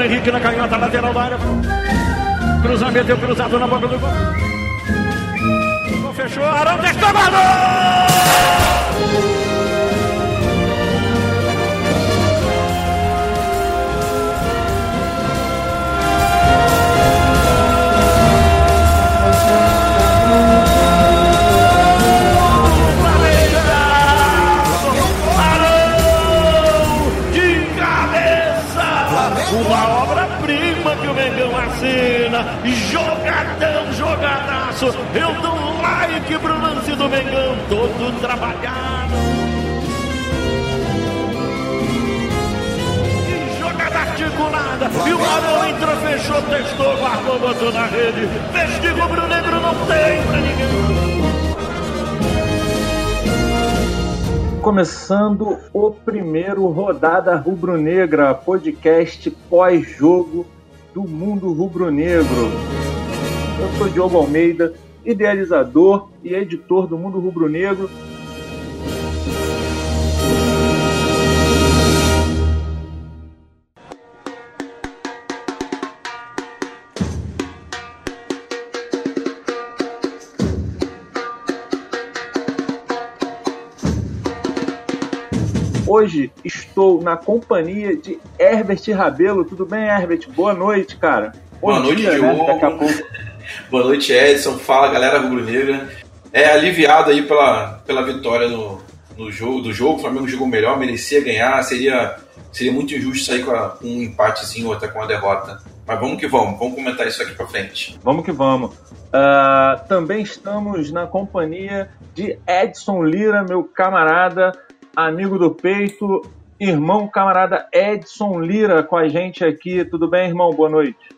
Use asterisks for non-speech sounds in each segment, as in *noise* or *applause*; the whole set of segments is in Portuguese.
Bruno Henrique na canhota lateral da área. Cruzamento, cruzado na boca do gol. Fechou, Arão testou, Jogadão, jogadaço. Eu dou like pro lance do Mengão, todo trabalhado. Que jogada articulada. E o Arão entrou, fechou, testou, guardou, botou na rede. Vestigo rubro-negro não tem pra ninguém. começando o primeiro Rodada Rubro-Negra, podcast pós-jogo do mundo rubro-negro. Eu sou Diogo Almeida, idealizador e editor do Mundo Rubro-Negro Hoje estou na companhia de Herbert Rabelo. Tudo bem, Herbert? Boa noite, cara. Bom Boa noite, dia, Diogo. Né? A pouco. *laughs* Boa noite, Edson. Fala, galera rubro-negra. É aliviado aí pela, pela vitória no, no jogo do jogo. O Flamengo jogou melhor, merecia ganhar. Seria, seria muito injusto sair com, a, com um empatezinho ou até com uma derrota. Mas vamos que vamos, vamos comentar isso aqui para frente. Vamos que vamos. Uh, também estamos na companhia de Edson Lira, meu camarada amigo do peito, irmão camarada Edson Lira com a gente aqui. Tudo bem, irmão? Boa noite.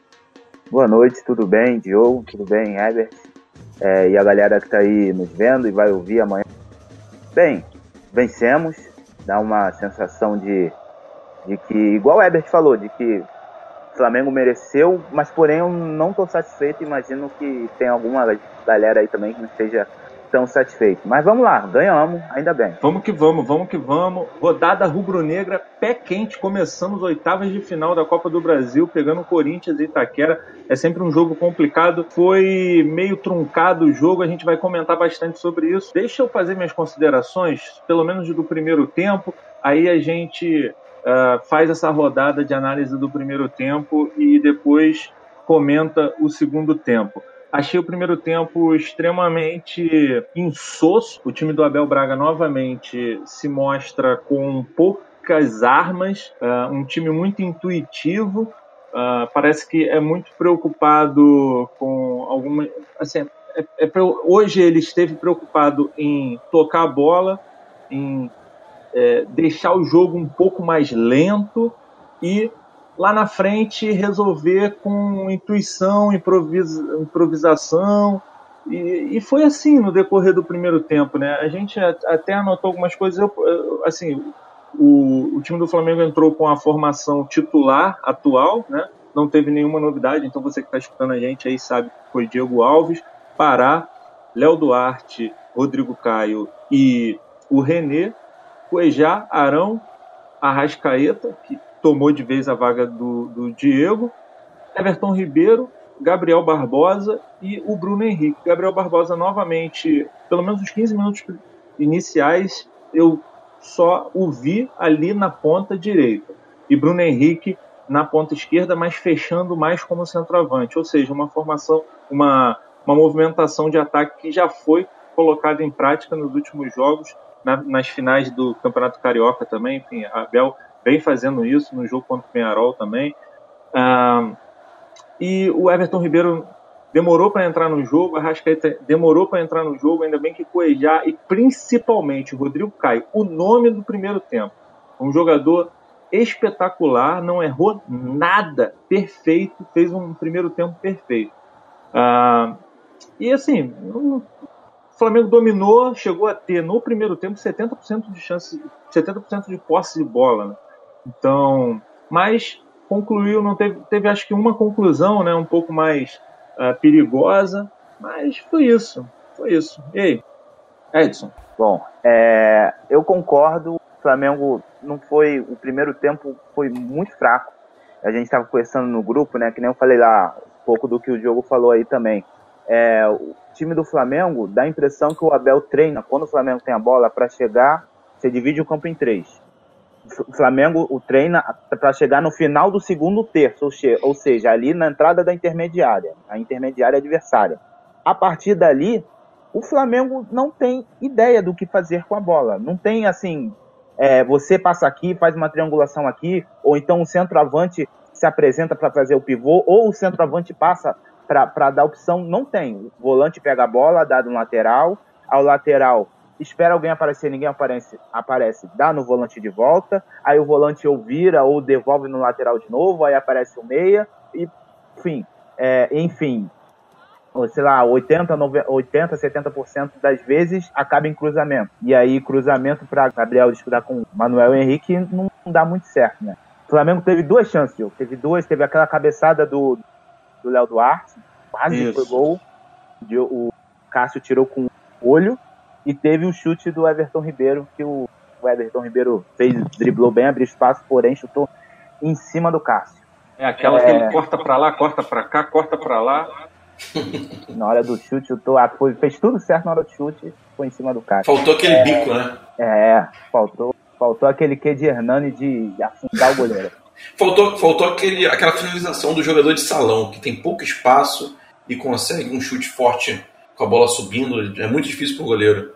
Boa noite, tudo bem, Diogo? Tudo bem, Herbert? É, e a galera que está aí nos vendo e vai ouvir amanhã. Bem, vencemos, dá uma sensação de, de que, igual o Herbert falou, de que o Flamengo mereceu, mas porém eu não estou satisfeito. Imagino que tem alguma galera aí também que não esteja tão satisfeito. Mas vamos lá, ganhamos, ainda bem. Vamos que vamos, vamos que vamos. Rodada rubro-negra, pé quente, começando oitavas de final da Copa do Brasil, pegando Corinthians e Itaquera. É sempre um jogo complicado. Foi meio truncado o jogo, a gente vai comentar bastante sobre isso. Deixa eu fazer minhas considerações, pelo menos do primeiro tempo. Aí a gente uh, faz essa rodada de análise do primeiro tempo e depois comenta o segundo tempo. Achei o primeiro tempo extremamente insosso. O time do Abel Braga novamente se mostra com poucas armas, uh, um time muito intuitivo. Uh, parece que é muito preocupado com alguma. Assim, é, é, hoje ele esteve preocupado em tocar a bola, em é, deixar o jogo um pouco mais lento e lá na frente resolver com intuição, improvisa, improvisação. E, e, foi assim no decorrer do primeiro tempo, né? A gente até anotou algumas coisas. Eu, assim, o, o time do Flamengo entrou com a formação titular atual, né? Não teve nenhuma novidade, então você que está escutando a gente aí sabe que foi Diego Alves, Pará, Léo Duarte, Rodrigo Caio e o René, Cuejá, Arão, Arrascaeta, que tomou de vez a vaga do, do Diego, Everton Ribeiro, Gabriel Barbosa e o Bruno Henrique. Gabriel Barbosa novamente, pelo menos os 15 minutos iniciais, eu só o vi ali na ponta direita. E Bruno Henrique na ponta esquerda, mas fechando mais como centroavante. Ou seja, uma formação, uma, uma movimentação de ataque que já foi colocada em prática nos últimos jogos, na, nas finais do Campeonato Carioca também. Enfim, Abel vem fazendo isso no jogo contra o Penharol também. Ah, e o Everton Ribeiro demorou para entrar no jogo, a Rascaeta demorou para entrar no jogo, ainda bem que Coejar e principalmente o Rodrigo Caio, o nome do primeiro tempo. Um jogador espetacular, não errou nada, perfeito, fez um primeiro tempo perfeito. Ah, e assim, o Flamengo dominou, chegou a ter no primeiro tempo 70% de chance, 70% de posse de bola. Né? Então, mas concluiu, não teve, teve acho que uma conclusão, né, um pouco mais uh, perigosa, mas foi isso, foi isso. E aí, Edson? Bom, é, eu concordo. O Flamengo não foi, o primeiro tempo foi muito fraco. a gente estava conversando no grupo, né? Que nem eu falei lá, um pouco do que o Diogo falou aí também. É, o time do Flamengo dá a impressão que o Abel treina, quando o Flamengo tem a bola, para chegar, você divide o campo em três. O Flamengo o treina para chegar no final do segundo terço, ou seja, ali na entrada da intermediária, a intermediária adversária. A partir dali, o Flamengo não tem ideia do que fazer com a bola. Não tem assim, é, você passa aqui, faz uma triangulação aqui, ou então o centroavante se apresenta para fazer o pivô, ou o centroavante passa para dar opção. Não tem. O volante pega a bola, dá no lateral, ao lateral espera alguém aparecer, ninguém aparece, aparece, dá no volante de volta, aí o volante ou vira ou devolve no lateral de novo, aí aparece o meia, e enfim, é, enfim, sei lá, 80, 90, 80 70% das vezes acaba em cruzamento. E aí, cruzamento para Gabriel disputar com Manuel Henrique não, dá muito certo, né? O Flamengo teve duas chances, Diogo. Teve duas, teve aquela cabeçada do Léo Duarte, quase Isso. foi gol. O Cássio tirou com o olho. E teve o chute do Everton Ribeiro, que o Everton Ribeiro fez, driblou bem, abriu espaço, porém chutou em cima do Cássio. É aquela é... que ele corta para lá, corta para cá, corta para lá. *laughs* Na hora do chute, chutou, ah, foi, fez tudo certo na hora do chute, foi em cima do cara. Faltou aquele é, bico, né? É, faltou, faltou aquele que de Hernani de afundar o goleiro. *laughs* faltou, faltou aquele, aquela finalização do jogador de salão, que tem pouco espaço e consegue um chute forte com a bola subindo. É muito difícil pro goleiro.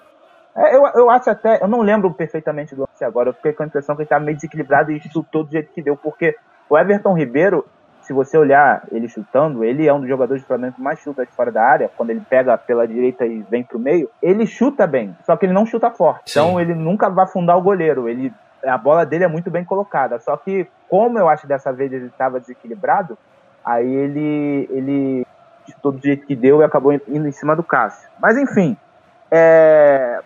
É, eu, eu acho até, eu não lembro perfeitamente do lance agora, eu fiquei com a impressão que ele estava meio desequilibrado e chutou do jeito que deu, porque o Everton Ribeiro, se você olhar ele chutando, ele é um dos jogadores do Flamengo que mais chuta de fora da área, quando ele pega pela direita e vem pro meio, ele chuta bem, só que ele não chuta forte. Sim. Então ele nunca vai afundar o goleiro, ele a bola dele é muito bem colocada, só que como eu acho que dessa vez ele estava desequilibrado, aí ele ele chutou do jeito que deu e acabou indo em cima do Cássio. Mas enfim, é...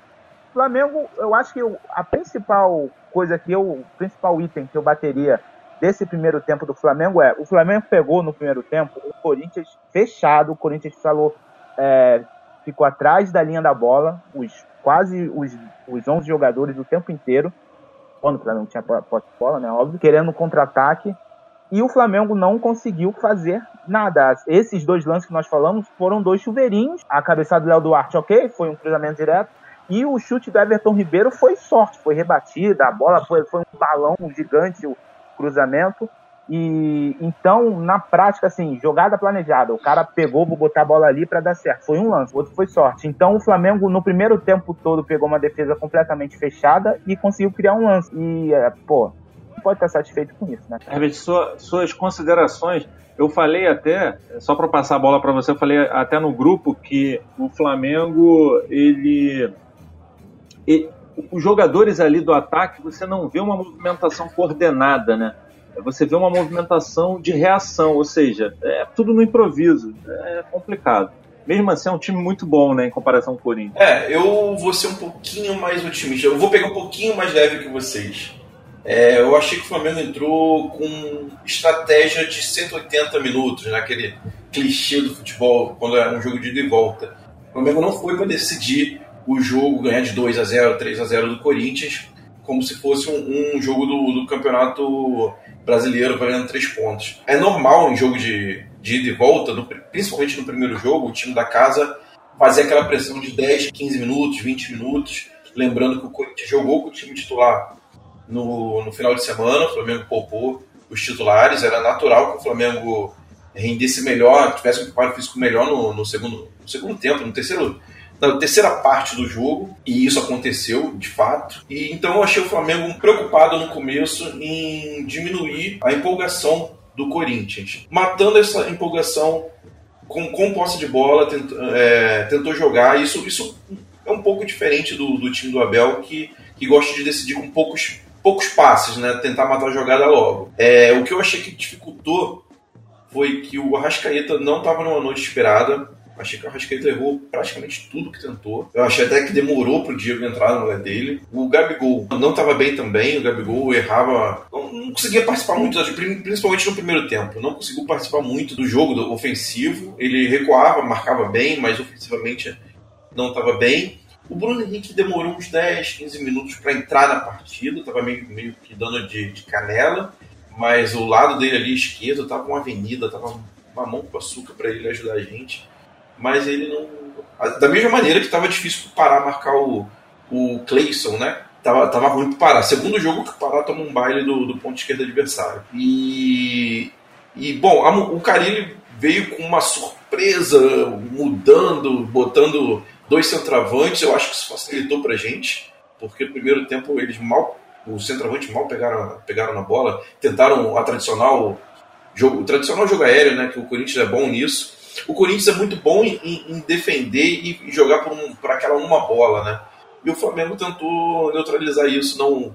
Flamengo, eu acho que a principal coisa que eu, o principal item que eu bateria desse primeiro tempo do Flamengo é: o Flamengo pegou no primeiro tempo o Corinthians fechado, o Corinthians falou, é, ficou atrás da linha da bola, os quase os, os 11 jogadores o tempo inteiro, quando o Flamengo tinha posse de bola, né, óbvio, querendo contra-ataque, e o Flamengo não conseguiu fazer nada. Esses dois lances que nós falamos foram dois chuveirinhos. A cabeçada do Léo Duarte, ok, foi um cruzamento direto. E o chute do Everton Ribeiro foi sorte, foi rebatida, a bola foi, foi um balão gigante, o cruzamento. E então, na prática, assim, jogada planejada. O cara pegou, vou botar a bola ali para dar certo. Foi um lance, o outro foi sorte. Então, o Flamengo, no primeiro tempo todo, pegou uma defesa completamente fechada e conseguiu criar um lance. E, é, pô, pode estar satisfeito com isso, né? Herbert, sua, suas considerações. Eu falei até, só para passar a bola para você, eu falei até no grupo que o Flamengo, ele, ele, os jogadores ali do ataque, você não vê uma movimentação coordenada, né? Você vê uma movimentação de reação, ou seja, é tudo no improviso, é complicado. Mesmo assim, é um time muito bom, né, em comparação com o Corinthians. É, eu vou ser um pouquinho mais otimista. Eu vou pegar um pouquinho mais leve que vocês. É, eu achei que o Flamengo entrou com estratégia de 180 minutos, naquele clichê do futebol, quando é um jogo de ida e volta. O Flamengo não foi para decidir o jogo, ganhar de 2 a 0 3 a 0 do Corinthians, como se fosse um, um jogo do, do, campeonato brasileiro valendo três pontos. É normal em jogo de, de ida e volta, no, principalmente no primeiro jogo, o time da casa fazer aquela pressão de 10, 15 minutos, 20 minutos. Lembrando que o Corinthians jogou com o time titular no, no final de semana, o Flamengo poupou os titulares, era natural que o Flamengo rendesse melhor, tivesse um preparo físico melhor no, no, segundo, no segundo tempo, no terceiro, na terceira parte do jogo, e isso aconteceu de fato. E então eu achei o Flamengo preocupado no começo em diminuir a empolgação do Corinthians, matando essa empolgação com, com posse de bola, tent, é, tentou jogar. Isso, isso é um pouco diferente do, do time do Abel, que, que gosta de decidir com poucos poucos passes, né? Tentar matar a jogada logo. É, o que eu achei que dificultou foi que o Arrascaeta não estava numa noite esperada. Achei que o Arrascaeta errou praticamente tudo que tentou. Eu achei até que demorou para o Diego entrar no lugar dele. O Gabigol não estava bem também. O Gabigol errava. Não, não, conseguia participar muito, principalmente no primeiro tempo. Não conseguiu participar muito do jogo do ofensivo. Ele recuava, marcava bem, mas ofensivamente não estava bem. O Bruno Henrique demorou uns 10, 15 minutos para entrar na partida, estava meio, meio que dando de, de, canela. mas o lado dele ali esquerdo tava uma avenida, tava uma mão com açúcar para ele ajudar a gente. Mas ele não. Da mesma maneira que tava difícil para Pará marcar o, o Clayson, né? Tava, tava ruim para Pará. Segundo jogo que o Pará toma um baile do, do ponto esquerdo adversário. E. E, bom, a, o Carilli veio com uma surpresa, mudando, botando dois centroavantes. Eu acho que isso facilitou pra gente, porque no primeiro tempo eles mal os centroavantes mal pegaram, pegaram na bola, tentaram a tradicional jogo, o tradicional jogo aéreo, né, que o Corinthians é bom nisso. O Corinthians é muito bom em, em defender e jogar por, um, por aquela uma bola, né? E o Flamengo tentou neutralizar isso, não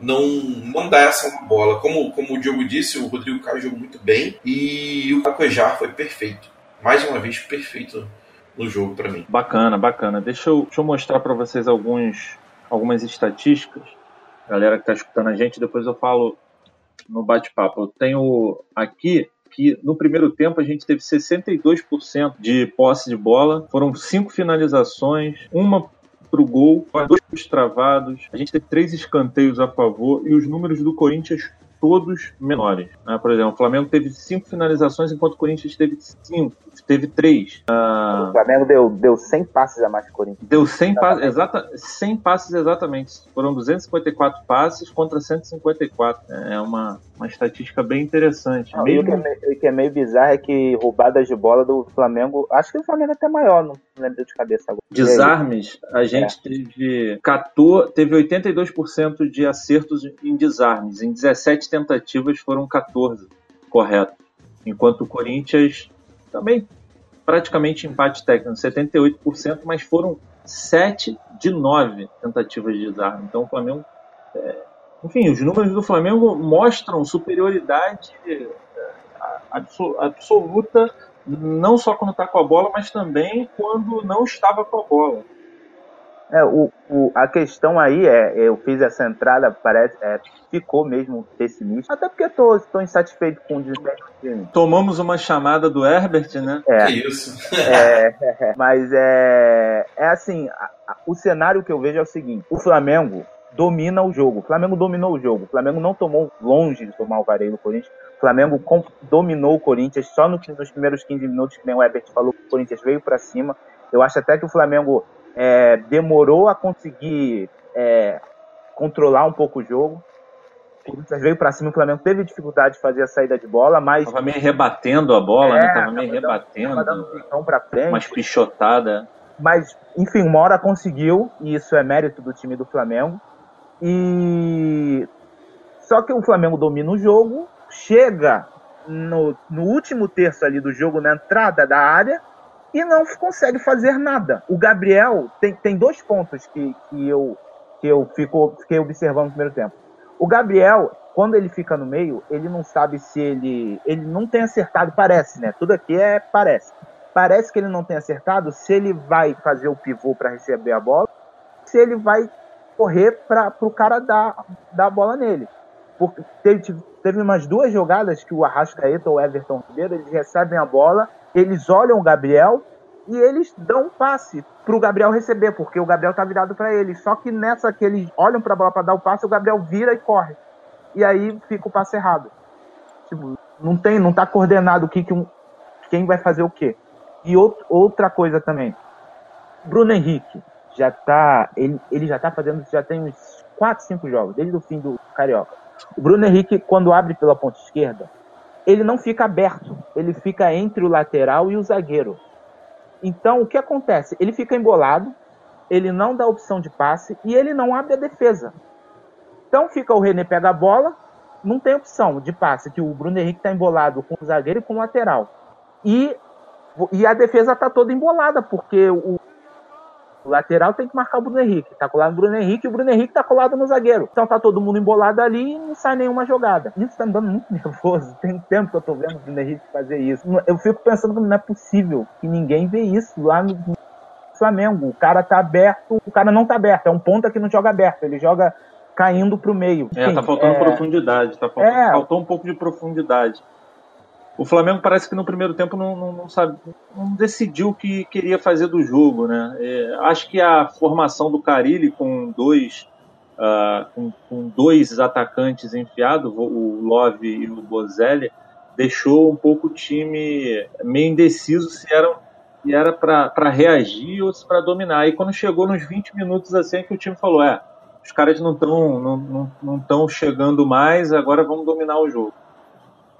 não não dar essa uma bola. Como, como o Diogo disse, o Rodrigo Caio jogou muito bem e o Cacoejar foi perfeito. Mais uma vez, perfeito no jogo para mim. Bacana, bacana. Deixa eu, deixa eu mostrar para vocês alguns, algumas estatísticas galera que está escutando a gente, depois eu falo no bate-papo. Eu tenho aqui que no primeiro tempo a gente teve 62% de posse de bola, foram cinco finalizações, uma para o gol, dois travados, a gente teve três escanteios a favor e os números do Corinthians todos menores. Né? Por exemplo, o Flamengo teve cinco finalizações, enquanto o Corinthians teve cinco, teve três. Uh... O Flamengo deu, deu 100 passes a mais que o Corinthians. Deu 100, pa exata, 100 passes exatamente. Foram 254 passes contra 154. É uma, uma estatística bem interessante. Não, meio... o, que é meio, o que é meio bizarro é que roubadas de bola do Flamengo, acho que o Flamengo é até maior, não lembro de cabeça agora. Desarmes, a gente é. teve, 14, teve 82% de acertos em desarmes. Em 17 tentativas foram 14 corretos. Enquanto o Corinthians também praticamente empate técnico, 78%, mas foram 7 de 9 tentativas de desarme. Então o Flamengo. É, enfim, os números do Flamengo mostram superioridade é, absoluta, não só quando está com a bola, mas também quando não estava com a bola. É, o, o, a questão aí é, eu fiz essa entrada, parece, é, ficou mesmo pessimista, até porque estou tô, tô insatisfeito com o desempenho do time. Tomamos uma chamada do Herbert, né? É, que isso. É, é, *laughs* mas é, é assim, a, a, o cenário que eu vejo é o seguinte, o Flamengo domina o jogo, o Flamengo dominou o jogo, o Flamengo não tomou longe de tomar o vareio do Corinthians, o Flamengo dominou o Corinthians só no, nos primeiros 15 minutos, que nem o Herbert falou, o Corinthians veio para cima, eu acho até que o Flamengo é, demorou a conseguir é, controlar um pouco o jogo. O Corinthians veio para cima, o Flamengo teve dificuldade de fazer a saída de bola, mas. Tava meio rebatendo a bola, né? é, né? Tava meio tava rebatendo. Tava dando pra frente. Umas pichotadas. Mas, enfim, uma hora conseguiu, e isso é mérito do time do Flamengo. E. Só que o Flamengo domina o jogo, chega no, no último terço ali do jogo, na entrada da área, e não consegue fazer nada. O Gabriel tem, tem dois pontos que, que, eu, que eu fico, fiquei observando no primeiro tempo. O Gabriel, quando ele fica no meio, ele não sabe se ele. Ele não tem acertado, parece, né? Tudo aqui é parece. Parece que ele não tem acertado se ele vai fazer o pivô para receber a bola, se ele vai correr para o cara dar, dar a bola nele. Porque teve, teve umas duas jogadas que o Arrascaeta ou Everton Ribeiro, eles recebem a bola eles olham o Gabriel e eles dão um passe para o Gabriel receber, porque o Gabriel tá virado para ele. Só que nessa que eles olham para a bola para dar o passe, o Gabriel vira e corre. E aí fica o passe errado. Tipo, não tem, não tá coordenado o que, que um, quem vai fazer o quê. E out, outra coisa também. Bruno Henrique já tá, ele, ele já tá fazendo, já tem uns 4, 5 jogos, desde o fim do Carioca. O Bruno Henrique, quando abre pela ponta esquerda, ele não fica aberto, ele fica entre o lateral e o zagueiro. Então, o que acontece? Ele fica embolado, ele não dá opção de passe e ele não abre a defesa. Então, fica o René pega a bola, não tem opção de passe, que o Bruno Henrique está embolado com o zagueiro e com o lateral. E, e a defesa está toda embolada, porque o, o lateral tem que marcar o Bruno Henrique. Tá colado no Bruno Henrique e o Bruno Henrique tá colado no zagueiro. Então tá todo mundo embolado ali e não sai nenhuma jogada. Isso tá me dando muito *laughs* nervoso. Tem tempo que eu tô vendo o Bruno Henrique fazer isso. Eu fico pensando que não é possível que ninguém vê isso lá no Flamengo. O cara tá aberto, o cara não tá aberto. É um ponta que não joga aberto. Ele joga caindo pro meio. É, tá faltando é... profundidade. Tá faltando, é... Faltou um pouco de profundidade. O Flamengo parece que no primeiro tempo não, não, não sabe, não decidiu o que queria fazer do jogo, né? É, acho que a formação do Carilli com dois uh, com, com, dois atacantes enfiados, o Love e o Bozelli, deixou um pouco o time meio indeciso se era se era para reagir ou se para dominar. E quando chegou nos 20 minutos assim, é que o time falou: é, os caras não estão não, não, não chegando mais, agora vamos dominar o jogo.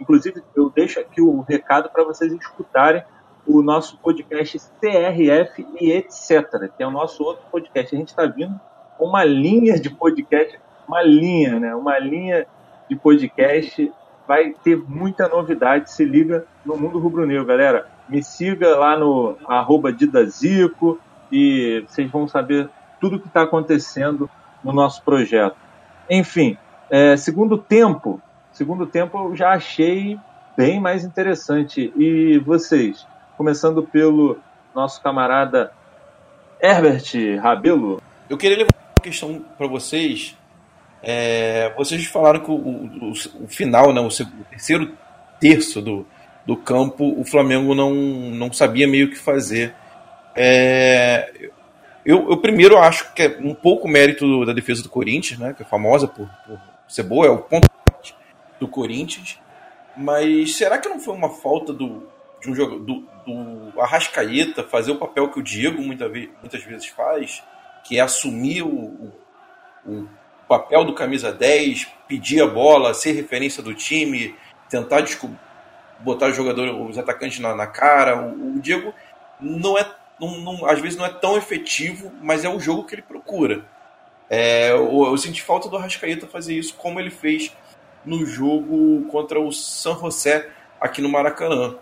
Inclusive, eu deixo aqui o recado para vocês escutarem o nosso podcast CRF e etc., que é o nosso outro podcast. A gente está vindo com uma linha de podcast, uma linha, né? Uma linha de podcast. Vai ter muita novidade. Se liga no Mundo Rubro-Negro, galera. Me siga lá no arroba Didazico e vocês vão saber tudo o que está acontecendo no nosso projeto. Enfim, é, segundo tempo, segundo tempo eu já achei bem mais interessante. E vocês? Começando pelo nosso camarada Herbert Rabelo. Eu queria levar uma questão para vocês. É, vocês falaram que o, o, o final, né, o, o, terceiro terço do, do campo, o Flamengo não, não sabia meio o que fazer. É, eu, eu, primeiro acho que é um pouco mérito da defesa do Corinthians, né, que é famosa por, por ser boa, é o ponto do Corinthians. Mas será que não foi uma falta do, de um jogo, do, do Arrascaeta fazer o papel que o Diego muita muitas vezes faz, que é assumir o, o, papel do camisa 10, pedir a bola, ser referência do time, tentar botar os jogadores, os atacantes na, na cara. O, o, Diego não é, não, não, às vezes não é tão efetivo, mas é o jogo que ele procura. É, eu, eu senti falta do Arrascaeta fazer isso como ele fez no jogo contra o San José aqui no Maracanã.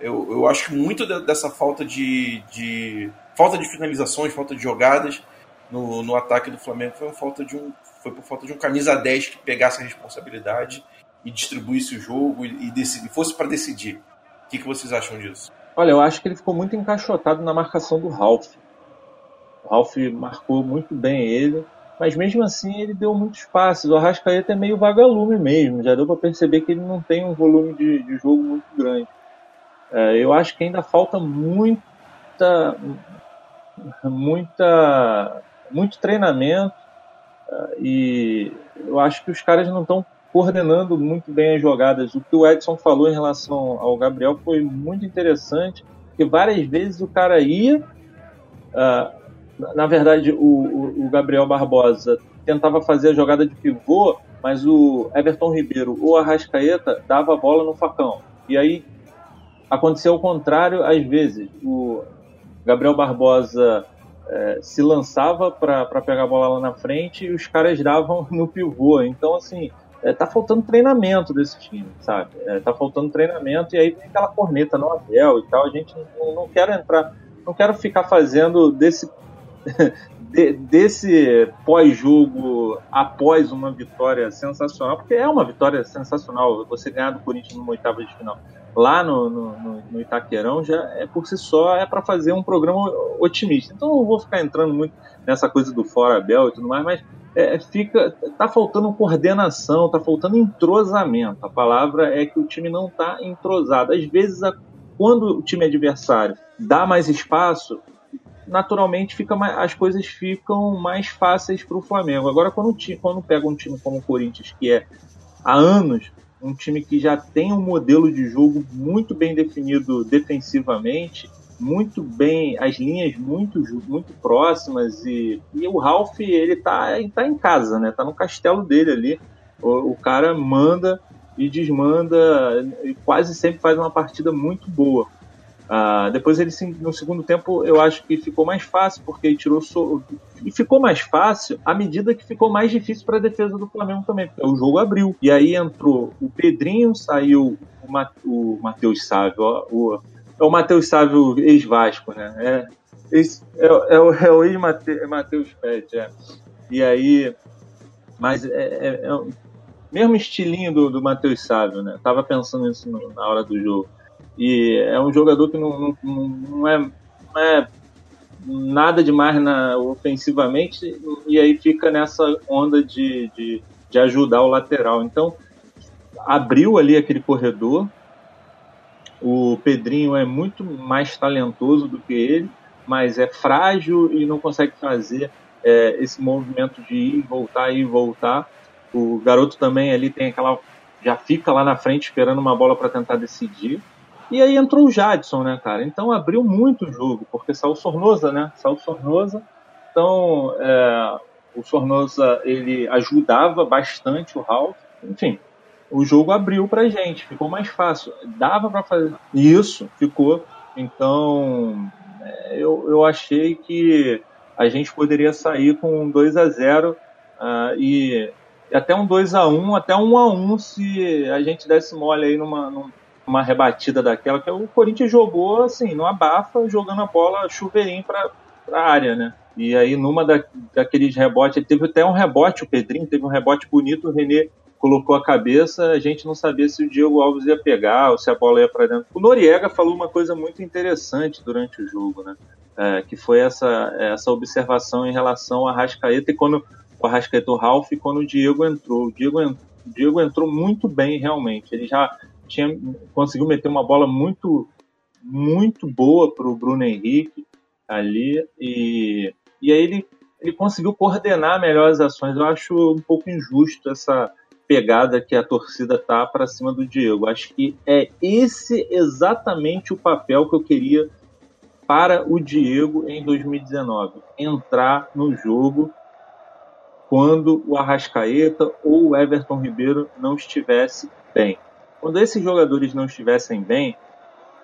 Eu, eu acho que muito dessa falta de, de falta de finalizações, falta de jogadas no, no ataque do Flamengo foi, falta de um, foi por falta de um camisa 10 que pegasse a responsabilidade e distribuísse o jogo e, e, decidi, fosse para decidir. O que, que vocês acham disso? Olha, eu acho que ele ficou muito encaixotado na marcação do Ralph. O Ralph marcou muito bem ele, mas mesmo assim ele deu muito espaço. O Arrascaeta é meio vagalume mesmo, já deu para perceber que ele não tem um volume de, de jogo muito grande. É, eu acho que ainda falta muita, muita, muito treinamento é, e eu acho que os caras não estão coordenando muito bem as jogadas. O que o Edson falou em relação ao Gabriel foi muito interessante, porque várias vezes o cara ia, uh, na verdade o, o, Gabriel Barbosa tentava fazer a jogada de pivô, mas o Everton Ribeiro ou a Rascaeta dava a bola no facão. E aí Aconteceu o contrário às vezes. O Gabriel Barbosa é, se lançava para pegar a bola lá na frente e os caras davam *laughs* no pivô. Então, assim, é, tá faltando treinamento desse time, sabe? É, tá faltando treinamento e aí tem aquela corneta no Abel e tal. A gente não, não quero entrar, não quero ficar fazendo desse. *laughs* de, desse pós-jogo após uma vitória sensacional, porque é uma vitória sensacional você ganhar do Corinthians numa oitava de final lá no, no, no Itaquerão já é por si só é para fazer um programa otimista. Então não vou ficar entrando muito nessa coisa do fora Bel e tudo mais, mas é, fica tá faltando coordenação, tá faltando entrosamento. A palavra é que o time não tá entrosado. Às vezes, a, quando o time adversário dá mais espaço, naturalmente fica mais, as coisas ficam mais fáceis para o Flamengo. Agora, quando, quando pega um time como o Corinthians, que é há anos um time que já tem um modelo de jogo muito bem definido defensivamente, muito bem, as linhas muito, muito próximas e, e o Ralph ele tá, tá em casa, né? Tá no castelo dele ali. O, o cara manda e desmanda e quase sempre faz uma partida muito boa. Uh, depois ele no segundo tempo eu acho que ficou mais fácil porque ele tirou so... e ficou mais fácil à medida que ficou mais difícil para a defesa do Flamengo também porque o jogo abriu. E aí entrou o Pedrinho saiu o, Ma... o Matheus Sávio ó, o... é o Matheus Sávio ex Vasco né? É, esse... é, é, o, é o ex Matheus Pet é. e aí mas é, é, é, mesmo estilinho do, do Matheus Sávio né? Tava pensando nisso na hora do jogo e é um jogador que não, não, não, é, não é nada demais na, ofensivamente, e aí fica nessa onda de, de, de ajudar o lateral. Então, abriu ali aquele corredor. O Pedrinho é muito mais talentoso do que ele, mas é frágil e não consegue fazer é, esse movimento de ir e voltar, ir e voltar. O garoto também ali tem aquela. já fica lá na frente esperando uma bola para tentar decidir. E aí entrou o Jadson, né, cara? Então abriu muito o jogo, porque saiu o Sornosa, né? Saiu o Sornosa. Então, é, o Sornosa, ele ajudava bastante o Ralph. Enfim, o jogo abriu pra gente, ficou mais fácil. Dava para fazer isso, ficou. Então, é, eu, eu achei que a gente poderia sair com um 2 a 0 uh, e até um 2 a 1 até um a 1 se a gente desse mole aí numa, numa rebatida daquela, que o Corinthians jogou assim, no abafa, jogando a bola chuveirinho para a área, né? E aí, numa da, daqueles rebotes, teve até um rebote, o Pedrinho teve um rebote bonito, o Renê colocou a cabeça, a gente não sabia se o Diego Alves ia pegar ou se a bola ia para dentro. O Noriega falou uma coisa muito interessante durante o jogo, né? É, que foi essa, essa observação em relação ao Arrascaeta e quando o Arrascaeta o Ralf e quando o Diego entrou. O Diego, o Diego entrou muito bem realmente. Ele já tinha conseguiu meter uma bola muito muito boa para o Bruno Henrique ali e, e aí ele, ele conseguiu coordenar melhor as ações. Eu acho um pouco injusto essa pegada que a torcida tá para cima do Diego. Acho que é esse exatamente o papel que eu queria para o Diego em 2019. Entrar no jogo quando o Arrascaeta ou o Everton Ribeiro não estivesse bem. Quando esses jogadores não estivessem bem,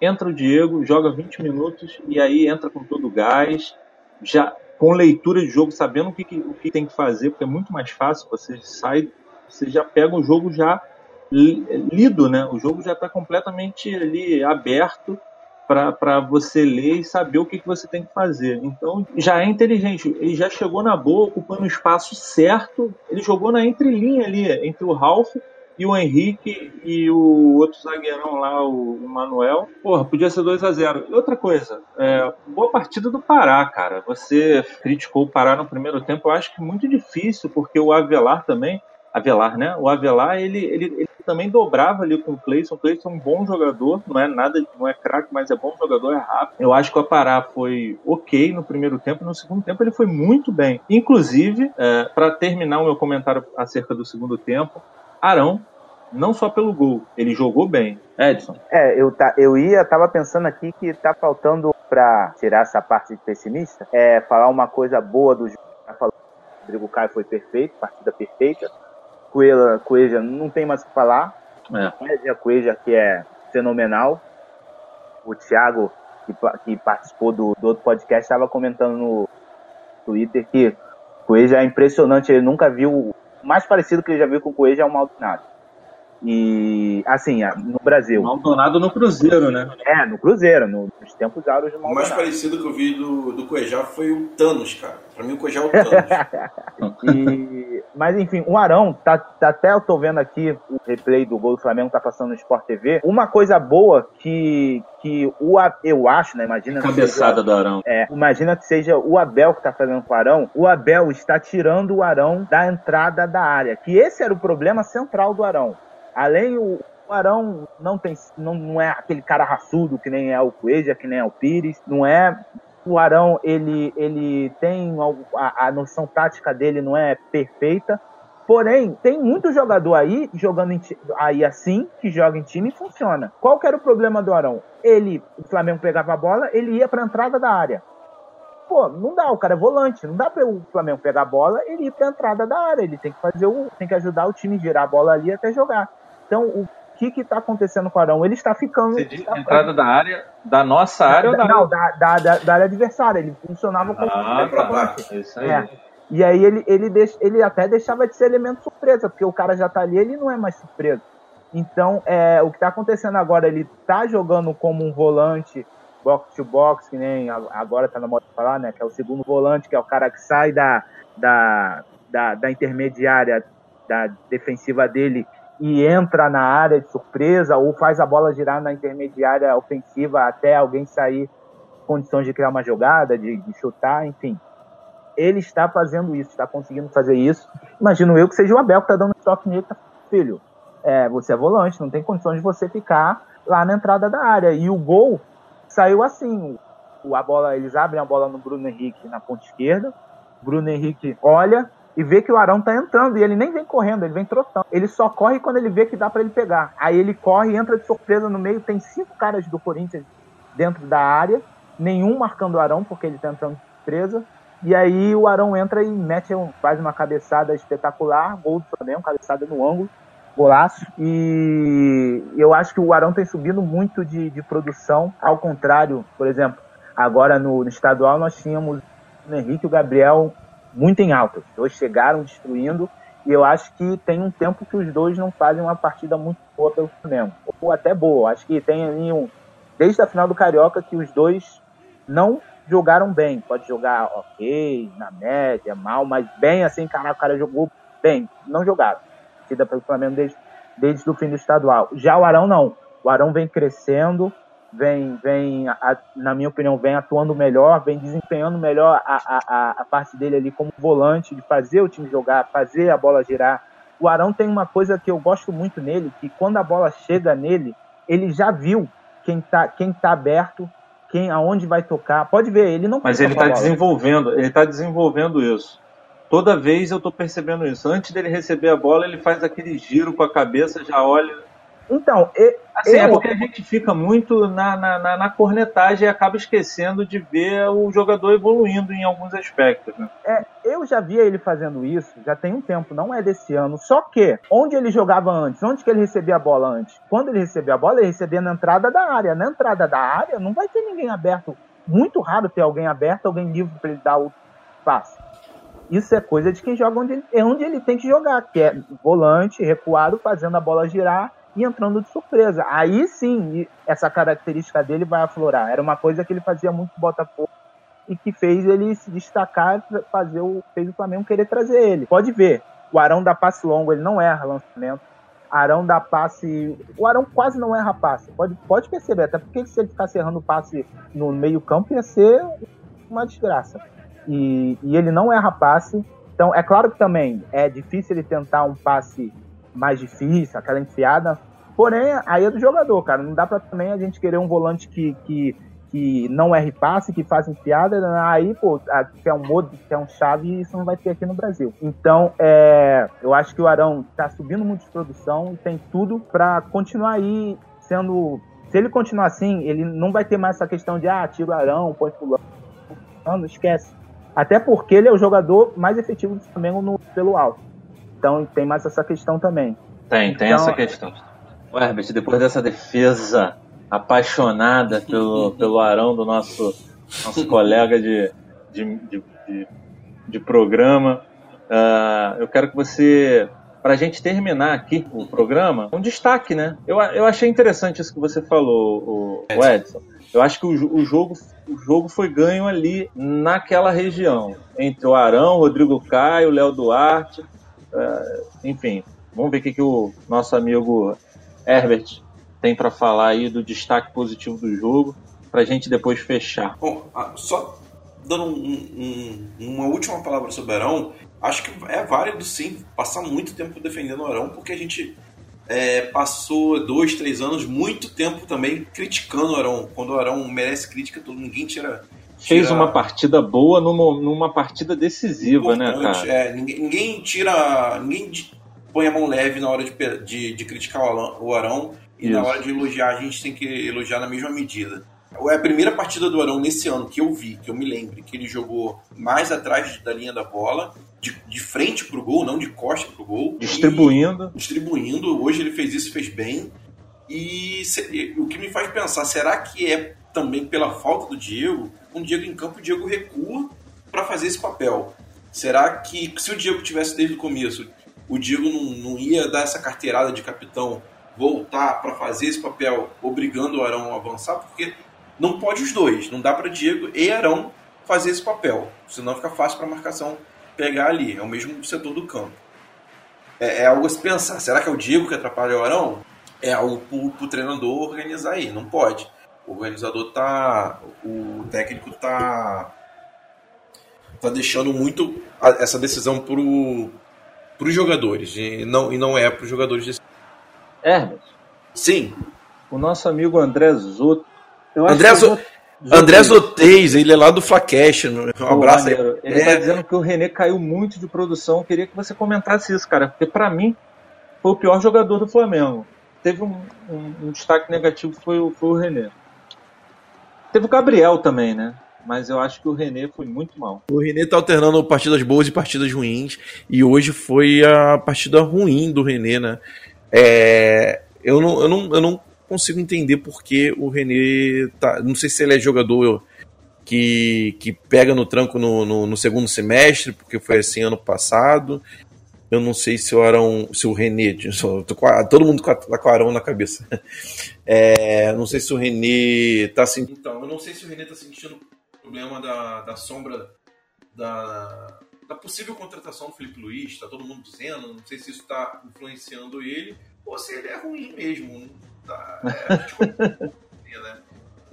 entra o Diego, joga 20 minutos e aí entra com todo o gás, já com leitura de jogo, sabendo o que, o que tem que fazer, porque é muito mais fácil, você sai, você já pega o jogo já lido, né? O jogo já está completamente ali aberto para você ler e saber o que, que você tem que fazer. Então já é inteligente. Ele já chegou na boa, ocupando o espaço certo. Ele jogou na entrelinha ali, entre o Ralph e o Henrique e o outro zagueirão lá, o, Manuel. Porra, podia ser 2 a 0 E outra coisa, é, boa partida do Pará, cara. Você criticou o Pará no primeiro tempo, eu acho que muito difícil, porque o Avelar também Avelar, né? O Avelar, ele, ele, ele também dobrava ali com o Cleison. O Cleison é um bom jogador, não é nada, não é craque, mas é bom jogador, é rápido. Eu acho que o Apará foi ok no primeiro tempo, no segundo tempo ele foi muito bem. Inclusive, é, para terminar o meu comentário acerca do segundo tempo, Arão, não só pelo gol, ele jogou bem. Edson. É, eu, tá, eu ia, tava pensando aqui que tá faltando para tirar essa parte de pessimista, é falar uma coisa boa do jogo. O Rodrigo Caio foi perfeito, partida perfeita. Coelha, Coelha não tem mais o que falar. É. A Coelha que é fenomenal. O Thiago, que, que participou do, do outro podcast, estava comentando no Twitter que Coelha é impressionante. Ele nunca viu. Mais parecido que ele já viu com o Coelha é o Maldonado. E, assim, no Brasil. Maldonado no Cruzeiro, né? É, no Cruzeiro, no, nos tempos áureos do Maldonado. O mais parecido que eu vi do, do Cuejá foi o Thanos, cara. Pra mim, o Cuejá é o Thanos. *laughs* e, mas, enfim, o Arão, tá, tá, até eu tô vendo aqui o replay do gol do Flamengo, tá passando no Sport TV. Uma coisa boa que, que o, eu acho, né? Imagina. Cabeçada seja, do Arão. É, imagina que seja o Abel que tá fazendo com o Arão. O Abel está tirando o Arão da entrada da área. Que esse era o problema central do Arão. Além o, Arão não tem não, não é aquele cara raçudo que nem é o Cueja, que nem é o Pires, não é o Arão ele ele tem a, a noção tática dele não é perfeita, Porém, tem muito jogador aí jogando aí assim, que joga em time e funciona. Qual que era o problema do Arão? Ele, o Flamengo pegava a bola, ele ia para entrada da área. Pô, não dá, o cara é volante, não dá para o Flamengo pegar a bola, ele ir para entrada da área, ele tem que fazer o, tem que ajudar o time a girar a bola ali até jogar. Então, o que está acontecendo com o Arão? Ele está ficando. Você está entrada da área, da nossa área da, ou da Não, da, da, da, da, área adversária. Ele funcionava como ah, um Isso aí. É. E aí ele, ele, deix, ele até deixava de ser elemento surpresa, porque o cara já está ali, ele não é mais surpresa. Então, é, o que está acontecendo agora, ele está jogando como um volante box to box, que nem agora está na moda de falar, né? Que é o segundo volante, que é o cara que sai da, da, da, da intermediária da defensiva dele e entra na área de surpresa ou faz a bola girar na intermediária ofensiva até alguém sair condições de criar uma jogada, de, de chutar, enfim. Ele está fazendo isso, está conseguindo fazer isso. Imagino eu que seja o Abel que está dando toque nele, tá, filho. É, você é volante, não tem condições de você ficar lá na entrada da área. E o gol saiu assim. O, a bola, eles abrem a bola no Bruno Henrique na ponta esquerda. Bruno Henrique olha e vê que o Arão tá entrando e ele nem vem correndo, ele vem trotando. Ele só corre quando ele vê que dá para ele pegar. Aí ele corre entra de surpresa no meio, tem cinco caras do Corinthians dentro da área, nenhum marcando o Arão porque ele tá entrando de surpresa. E aí o Arão entra e mete um, faz uma cabeçada espetacular, gol do Flamengo, cabeçada no ângulo, golaço. E eu acho que o Arão tem subido muito de, de produção, ao contrário, por exemplo, agora no, no estadual nós tínhamos o Henrique o Gabriel muito em alta. Os dois chegaram destruindo e eu acho que tem um tempo que os dois não fazem uma partida muito boa pelo Flamengo. Ou até boa. Acho que tem ali um. Desde a final do Carioca que os dois não jogaram bem. Pode jogar ok, na média, mal, mas bem assim, cara, o cara jogou bem. Não jogaram. Partida pelo Flamengo desde, desde o fim do estadual. Já o Arão não. O Arão vem crescendo vem, vem a, na minha opinião, vem atuando melhor, vem desempenhando melhor a, a, a parte dele ali como volante, de fazer o time jogar, fazer a bola girar. O Arão tem uma coisa que eu gosto muito nele, que quando a bola chega nele, ele já viu quem tá, quem tá aberto, quem aonde vai tocar. Pode ver, ele não Mas ele está desenvolvendo, ele está desenvolvendo isso. Toda vez eu estou percebendo isso. Antes dele receber a bola, ele faz aquele giro com a cabeça, já olha então, assim, é eu... é porque a gente fica muito na, na, na, cornetagem e acaba esquecendo de ver o jogador evoluindo em alguns aspectos. Né? É, eu já via ele fazendo isso, já tem um tempo, não é desse ano. Só que, onde ele jogava antes? Onde que ele recebia a bola antes? Quando ele recebia a bola, ele recebia na entrada da área. Na entrada da área, não vai ter ninguém aberto. Muito raro ter alguém aberto, alguém livre para ele dar o passe. Isso é coisa de quem joga onde ele, é onde ele tem que jogar, que é volante, recuado, fazendo a bola girar e entrando de surpresa. Aí sim, essa característica dele vai aflorar. Era uma coisa que ele fazia muito Botafogo e que fez ele se destacar, fazer o, fez o Flamengo querer trazer ele. Pode ver, o Arão dá passe longo, ele não erra lançamento. Arão dá passe. O Arão quase não erra passe. Pode, pode perceber, até porque se ele ficasse errando passe no meio-campo ia ser uma desgraça. E, e ele não erra passe. Então, é claro que também é difícil ele tentar um passe mais difícil, aquela enfiada. Porém, aí é do jogador, cara. Não dá pra também a gente querer um volante que, que, que não erre passe, que faz enfiada. Aí, pô, que é um modo, que é um chave, isso não vai ter aqui no Brasil. Então, é, eu acho que o Arão tá subindo muito de produção e tem tudo para continuar aí sendo. Se ele continuar assim, ele não vai ter mais essa questão de, ah, tira o Arão, põe fulano. Não, esquece. Até porque ele é o jogador mais efetivo do Flamengo no, pelo alto. Então tem mais essa questão também. Tem, então, tem essa questão. O Herbert, depois dessa defesa apaixonada pelo, pelo Arão do nosso, nosso colega de, de, de, de, de programa, uh, eu quero que você, para a gente terminar aqui o programa, um destaque, né? Eu, eu achei interessante isso que você falou, o, o Edson. Eu acho que o, o, jogo, o jogo foi ganho ali naquela região, entre o Arão, Rodrigo Caio, Léo Duarte. Uh, enfim, vamos ver o que, que o nosso amigo Herbert tem para falar aí do destaque positivo do jogo, para a gente depois fechar. Bom, só dando um, um, uma última palavra sobre o Arão, acho que é válido sim passar muito tempo defendendo o Arão, porque a gente é, passou dois, três anos, muito tempo também criticando o Arão. Quando o Arão merece crítica, todo, ninguém tira fez uma partida boa numa, numa partida decisiva, né, cara? É, ninguém, ninguém, tira. Ninguém põe a mão leve na hora de, de, de criticar o Arão e Isso. na hora de elogiar, a gente tem que elogiar na mesma medida. É a primeira partida do Arão nesse ano que eu vi, que eu me lembro, que ele jogou mais atrás da linha da bola, de, de frente pro gol, não de costa pro gol. Distribuindo. E, distribuindo. Hoje ele fez isso, fez bem. E, se, e o que me faz pensar, será que é também pela falta do Diego? com o Diego em campo, o Diego recua para fazer esse papel. Será que se o Diego tivesse desde o começo, o Diego não, não ia dar essa carteirada de capitão, voltar para fazer esse papel, obrigando o Arão a avançar? Porque não pode os dois, não dá para Diego e Arão fazer esse papel, senão fica fácil para a marcação pegar ali, é o mesmo setor do campo. É, é, algo a se pensar, será que é o Diego que atrapalha o Arão? É algo para o treinador organizar aí, não pode. O organizador tá. O técnico tá. tá deixando muito essa decisão pro, pros jogadores. E não, e não é pros jogadores desse. Herbert. Sim. O nosso amigo André Zoto. André Zoto. André Zotez, ele é lá do Flacash. Um abraço aí. Ele é. tá dizendo que o René caiu muito de produção. Eu queria que você comentasse isso, cara. Porque para mim foi o pior jogador do Flamengo. Teve um, um, um destaque negativo foi, foi o René. Teve o Gabriel também, né? Mas eu acho que o René foi muito mal. O René tá alternando partidas boas e partidas ruins. E hoje foi a partida ruim do René, né? É, eu, não, eu, não, eu não consigo entender porque o René tá. Não sei se ele é jogador que, que pega no tranco no, no, no segundo semestre, porque foi assim ano passado. Eu não sei se o Arão, se o René, todo mundo tá com o Arão na cabeça. *laughs* É, não sei se o René tá sentindo. Então, eu não sei se o René tá sentindo o problema da, da sombra da, da possível contratação do Felipe Luiz, tá todo mundo dizendo, não sei se isso tá influenciando ele, ou se ele é ruim mesmo. Tá, é, *laughs* né?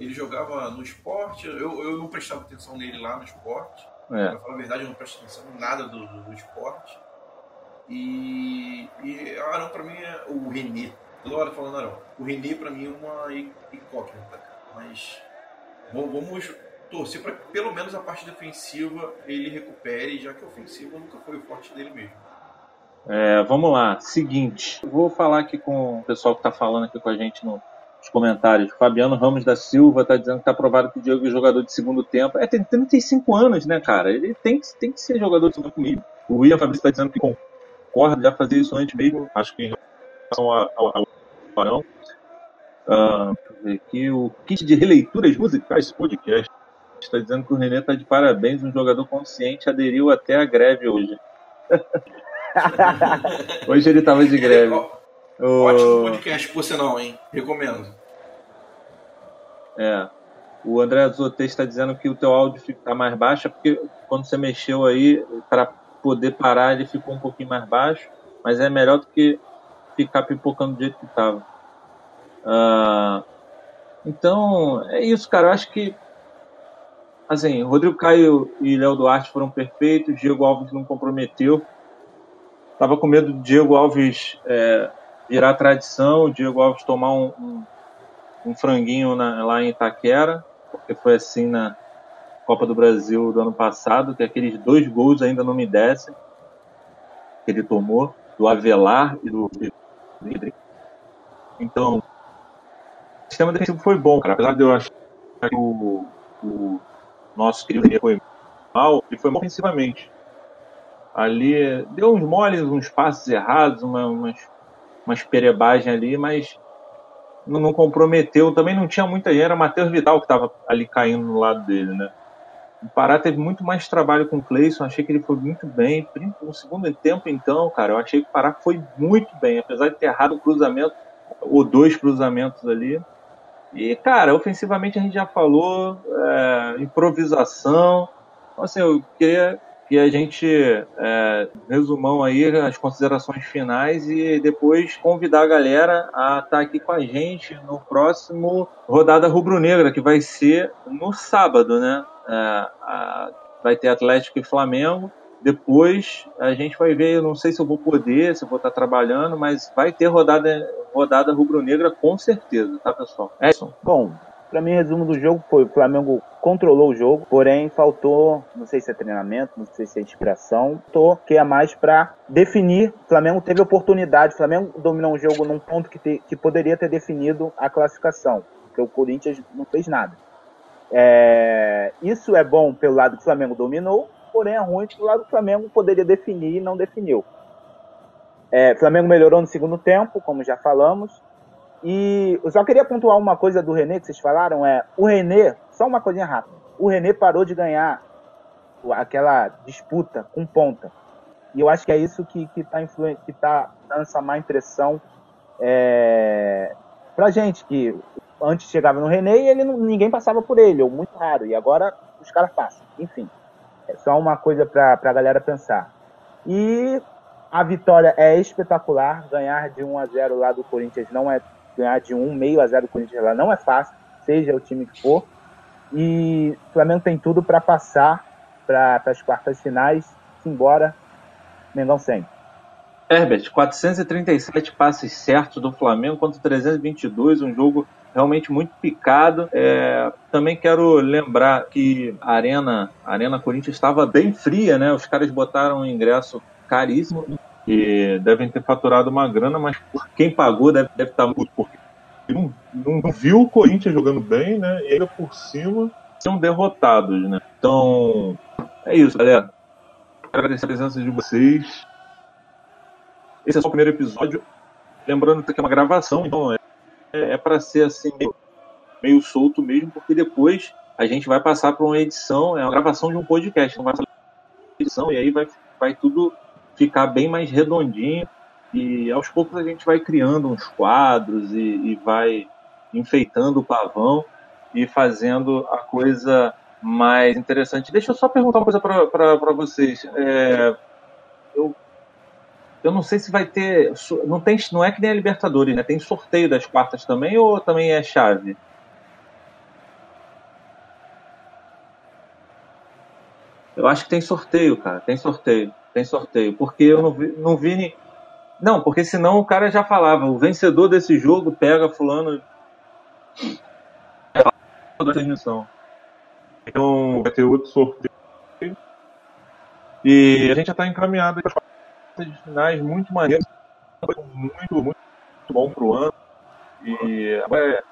Ele jogava no esporte, eu, eu não prestava atenção nele lá no esporte. É. Pra falar a verdade, eu não presto atenção em nada do, do, do esporte. E, e Arão para mim é o René. Toda hora falando Arão. O René para mim é uma incógnita, Mas vamos torcer para que pelo menos a parte defensiva ele recupere, já que a ofensiva nunca foi o forte dele mesmo. É, vamos lá, seguinte, vou falar aqui com o pessoal que está falando aqui com a gente no, nos comentários. Fabiano Ramos da Silva está dizendo que está provado que o Diego é jogador de segundo tempo. É, tem 35 anos, né, cara? Ele tem, tem que ser jogador de segundo tempo O William Fabrício está dizendo que concorda, já fazia isso antes mesmo, acho que em relação ao Barão. Uh, aqui, o kit de releituras musicais podcast está dizendo que o Renê está de parabéns, um jogador consciente aderiu até a greve hoje. *laughs* hoje ele estava de greve. O... Ótimo podcast, por sinal, hein? Recomendo. É. O André Zote está dizendo que o teu áudio está mais baixo, é porque quando você mexeu aí, para poder parar, ele ficou um pouquinho mais baixo, mas é melhor do que ficar pipocando do jeito que estava. Uh, ah, então, é isso, cara. Eu acho que assim, Rodrigo Caio e Léo Duarte foram perfeitos, Diego Alves não comprometeu. Tava com medo do Diego Alves é, virar tradição, o Diego Alves tomar um, um, um franguinho na, lá em Itaquera, porque foi assim na Copa do Brasil do ano passado, que aqueles dois gols ainda não me descem, que ele tomou, do Avelar e do Vidri. Então, o sistema defensivo foi bom, cara. Apesar de eu achar que o, o nosso querido foi mal, ele foi mal ofensivamente. Ali deu uns moles, uns passos errados, uma, umas, umas perebagens ali, mas não, comprometeu. Também não tinha muita gente, era Matheus Vidal que estava ali caindo no lado dele, né? O Pará teve muito mais trabalho com o Cleison, achei que ele foi muito bem. No segundo tempo, então, cara, eu achei que o Pará foi muito bem, apesar de ter errado o cruzamento, ou dois cruzamentos ali. E, cara, ofensivamente a gente já falou, é, improvisação. Então, assim, eu queria que a gente é, resumam aí as considerações finais e depois convidar a galera a estar tá aqui com a gente no próximo Rodada Rubro-Negra, que vai ser no sábado, né? É, a, vai ter Atlético e Flamengo. Depois a gente vai ver, eu não sei se eu vou poder, se eu vou estar trabalhando, mas vai ter rodada, rodada rubro-negra com certeza, tá pessoal? Edson. Bom, para mim, resumo do jogo foi: o Flamengo controlou o jogo, porém faltou, não sei se é treinamento, não sei se é inspiração, faltou que é mais para definir. O Flamengo teve oportunidade, o Flamengo dominou o jogo num ponto que, te, que poderia ter definido a classificação, porque o Corinthians não fez nada. É, isso é bom pelo lado que o Flamengo dominou, porém é ruim pelo lado que o Flamengo poderia definir e não definiu. É, Flamengo melhorou no segundo tempo, como já falamos. E eu só queria pontuar uma coisa do René que vocês falaram, é o René, só uma coisinha rápida. O René parou de ganhar aquela disputa com ponta. E eu acho que é isso que está que tá dando essa má impressão é, pra gente, que antes chegava no René e ele ninguém passava por ele, ou muito raro, e agora os caras passam. Enfim, é só uma coisa para a galera pensar. E a vitória é espetacular, ganhar de 1 a 0 lá do Corinthians não é ganhar de 1 meio a 0 do Corinthians lá não é fácil, seja o time que for. E o Flamengo tem tudo para passar para as quartas finais. Simbora, Mengão sempre. Herbert, 437 passes certos do Flamengo contra 322, um jogo realmente muito picado. É, também quero lembrar que a Arena, a Arena Corinthians estava bem fria, né? Os caras botaram um ingresso caríssimo e devem ter faturado uma grana, mas quem pagou deve, deve estar muito porque não, não viu o Corinthians jogando bem, né? E ainda por cima são derrotados, né? Então, é isso, galera. Agradecer a presença de vocês. Esse é só o primeiro episódio. Lembrando que é uma gravação, então é, é para ser assim, meio, meio, solto mesmo, porque depois a gente vai passar para uma edição, é uma gravação de um podcast, não vai ser edição, e aí vai, vai tudo ficar bem mais redondinho. E aos poucos a gente vai criando uns quadros e, e vai enfeitando o pavão e fazendo a coisa mais interessante. Deixa eu só perguntar uma coisa para vocês. É, eu, eu não sei se vai ter. Não, tem, não é que nem a Libertadores, né? Tem sorteio das quartas também ou também é chave? Eu acho que tem sorteio, cara. Tem sorteio. Tem sorteio. Porque eu não vi, não vi. Não, porque senão o cara já falava: o vencedor desse jogo pega Fulano da transmissão. Então vai ter outro sorteio. E a gente já está encaminhado para as de finais muito maneiras. Muito, muito, bom para o ano. E agora é,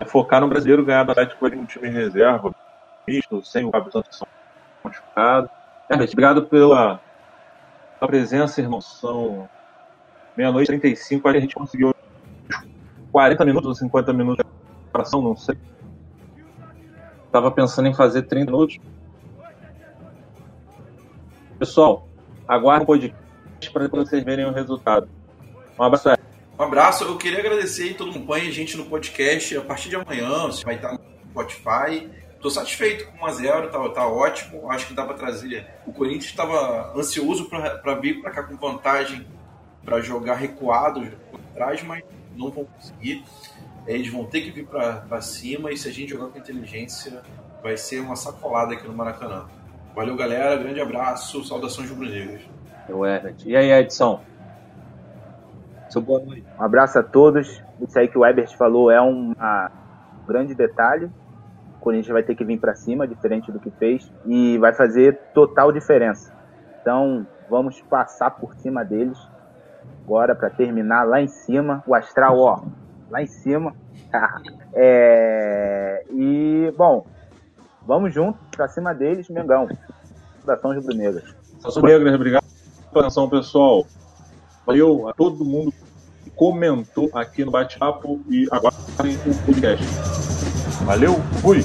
é, focar no brasileiro ganhar do Atlético com um time em reserva, misto, sem o Fábio Santos machucado. É, obrigado pela, pela presença, irmão. São meia-noite e 35, a gente conseguiu 40 minutos ou 50 minutos preparação, não sei. Tava pensando em fazer 30 minutos. Pessoal, aguardem o podcast para vocês verem o resultado. Um abraço. Um abraço. Eu queria agradecer aí todo mundo acompanha a gente no podcast. A partir de amanhã você vai estar no Spotify. Estou satisfeito com 1x0, tá, tá ótimo. Acho que dá para trazer. O Corinthians estava ansioso para vir para cá com vantagem para jogar recuado atrás, mas não vão conseguir. Eles vão ter que vir para cima e se a gente jogar com inteligência, vai ser uma sacolada aqui no Maracanã. Valeu, galera. Grande abraço. Saudações rubro-negras. Eu, Herbert. E aí, Edson? Seu boa noite. Um abraço a todos. Isso aí que o Ebert falou é um grande detalhe. O Corinthians vai ter que vir para cima, diferente do que fez, e vai fazer total diferença. Então, vamos passar por cima deles agora para terminar lá em cima. O Astral, ó, lá em cima. *laughs* é, e, bom, vamos junto pra cima deles, Mengão. Saudações rubro-negras. Rubro-negras, obrigado pela atenção, pessoal. Valeu a todo mundo que comentou aqui no bate-papo e aguardem o podcast. Valeu, fui!